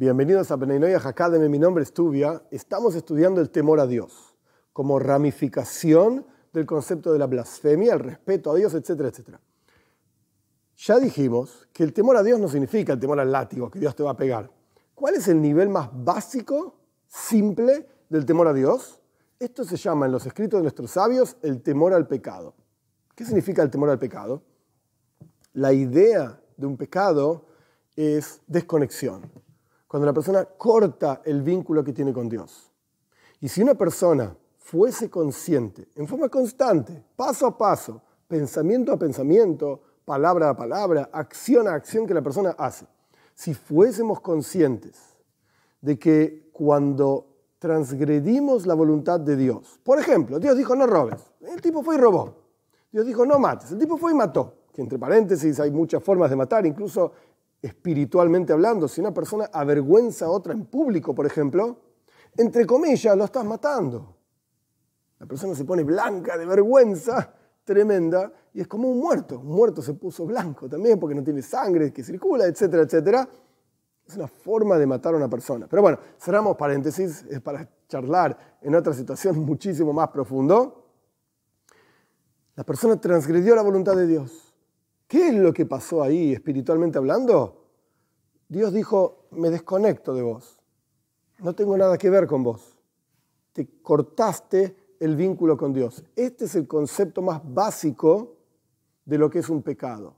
Bienvenidos a Beninoyah Academy, mi nombre es Tubia. Estamos estudiando el temor a Dios como ramificación del concepto de la blasfemia, el respeto a Dios, etcétera, etcétera. Ya dijimos que el temor a Dios no significa el temor al látigo, que Dios te va a pegar. ¿Cuál es el nivel más básico, simple del temor a Dios? Esto se llama en los escritos de nuestros sabios el temor al pecado. ¿Qué significa el temor al pecado? La idea de un pecado es desconexión. Cuando la persona corta el vínculo que tiene con Dios. Y si una persona fuese consciente, en forma constante, paso a paso, pensamiento a pensamiento, palabra a palabra, acción a acción que la persona hace, si fuésemos conscientes de que cuando transgredimos la voluntad de Dios, por ejemplo, Dios dijo no robes, el tipo fue y robó, Dios dijo no mates, el tipo fue y mató, que entre paréntesis hay muchas formas de matar, incluso espiritualmente hablando, si una persona avergüenza a otra en público, por ejemplo, entre comillas, lo estás matando. La persona se pone blanca de vergüenza tremenda y es como un muerto. Un muerto se puso blanco también porque no tiene sangre que circula, etcétera, etcétera. Es una forma de matar a una persona. Pero bueno, cerramos paréntesis, es para charlar en otra situación muchísimo más profundo. La persona transgredió la voluntad de Dios. ¿Qué es lo que pasó ahí espiritualmente hablando? Dios dijo, me desconecto de vos. No tengo nada que ver con vos. Te cortaste el vínculo con Dios. Este es el concepto más básico de lo que es un pecado.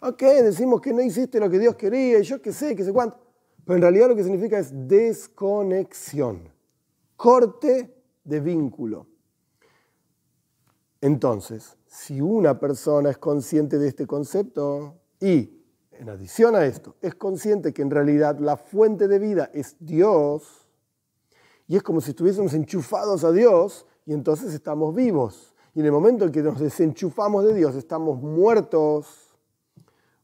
Ok, decimos que no hiciste lo que Dios quería y yo qué sé, qué sé cuánto. Pero en realidad lo que significa es desconexión, corte de vínculo. Entonces, si una persona es consciente de este concepto y, en adición a esto, es consciente que en realidad la fuente de vida es Dios, y es como si estuviésemos enchufados a Dios, y entonces estamos vivos. Y en el momento en que nos desenchufamos de Dios, estamos muertos,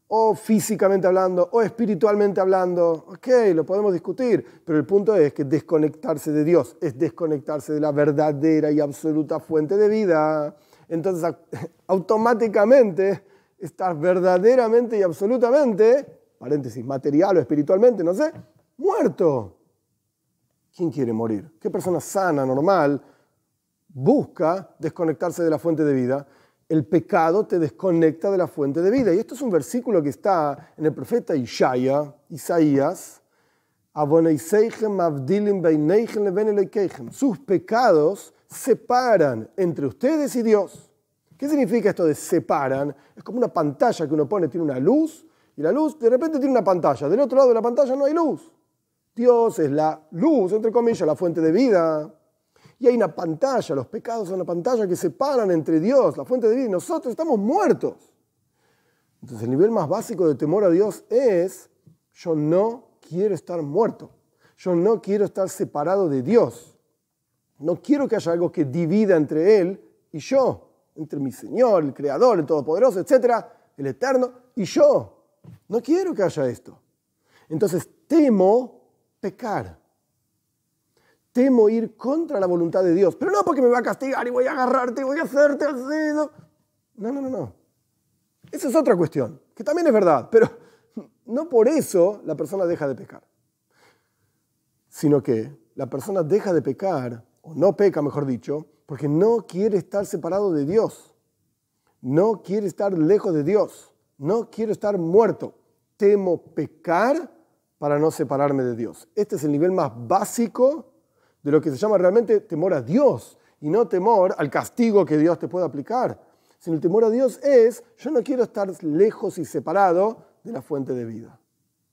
o físicamente hablando, o espiritualmente hablando. Ok, lo podemos discutir, pero el punto es que desconectarse de Dios es desconectarse de la verdadera y absoluta fuente de vida entonces automáticamente estás verdaderamente y absolutamente, paréntesis, material o espiritualmente, no sé, muerto. ¿Quién quiere morir? ¿Qué persona sana, normal, busca desconectarse de la fuente de vida? El pecado te desconecta de la fuente de vida. Y esto es un versículo que está en el profeta Ishaya, Isaías. Sus pecados separan entre ustedes y Dios. ¿Qué significa esto de separan? Es como una pantalla que uno pone, tiene una luz, y la luz de repente tiene una pantalla. Del otro lado de la pantalla no hay luz. Dios es la luz, entre comillas, la fuente de vida. Y hay una pantalla, los pecados son una pantalla que separan entre Dios, la fuente de vida, y nosotros estamos muertos. Entonces el nivel más básico de temor a Dios es, yo no quiero estar muerto, yo no quiero estar separado de Dios. No quiero que haya algo que divida entre Él y yo, entre mi Señor, el Creador, el Todopoderoso, etcétera, el Eterno y yo. No quiero que haya esto. Entonces temo pecar. Temo ir contra la voluntad de Dios. Pero no porque me va a castigar y voy a agarrarte y voy a hacerte así. No, no, no, no. Esa es otra cuestión, que también es verdad, pero no por eso la persona deja de pecar. Sino que la persona deja de pecar no peca, mejor dicho, porque no quiere estar separado de Dios, no quiere estar lejos de Dios, no quiere estar muerto. Temo pecar para no separarme de Dios. Este es el nivel más básico de lo que se llama realmente temor a Dios y no temor al castigo que Dios te puede aplicar. Sino el temor a Dios es, yo no quiero estar lejos y separado de la fuente de vida.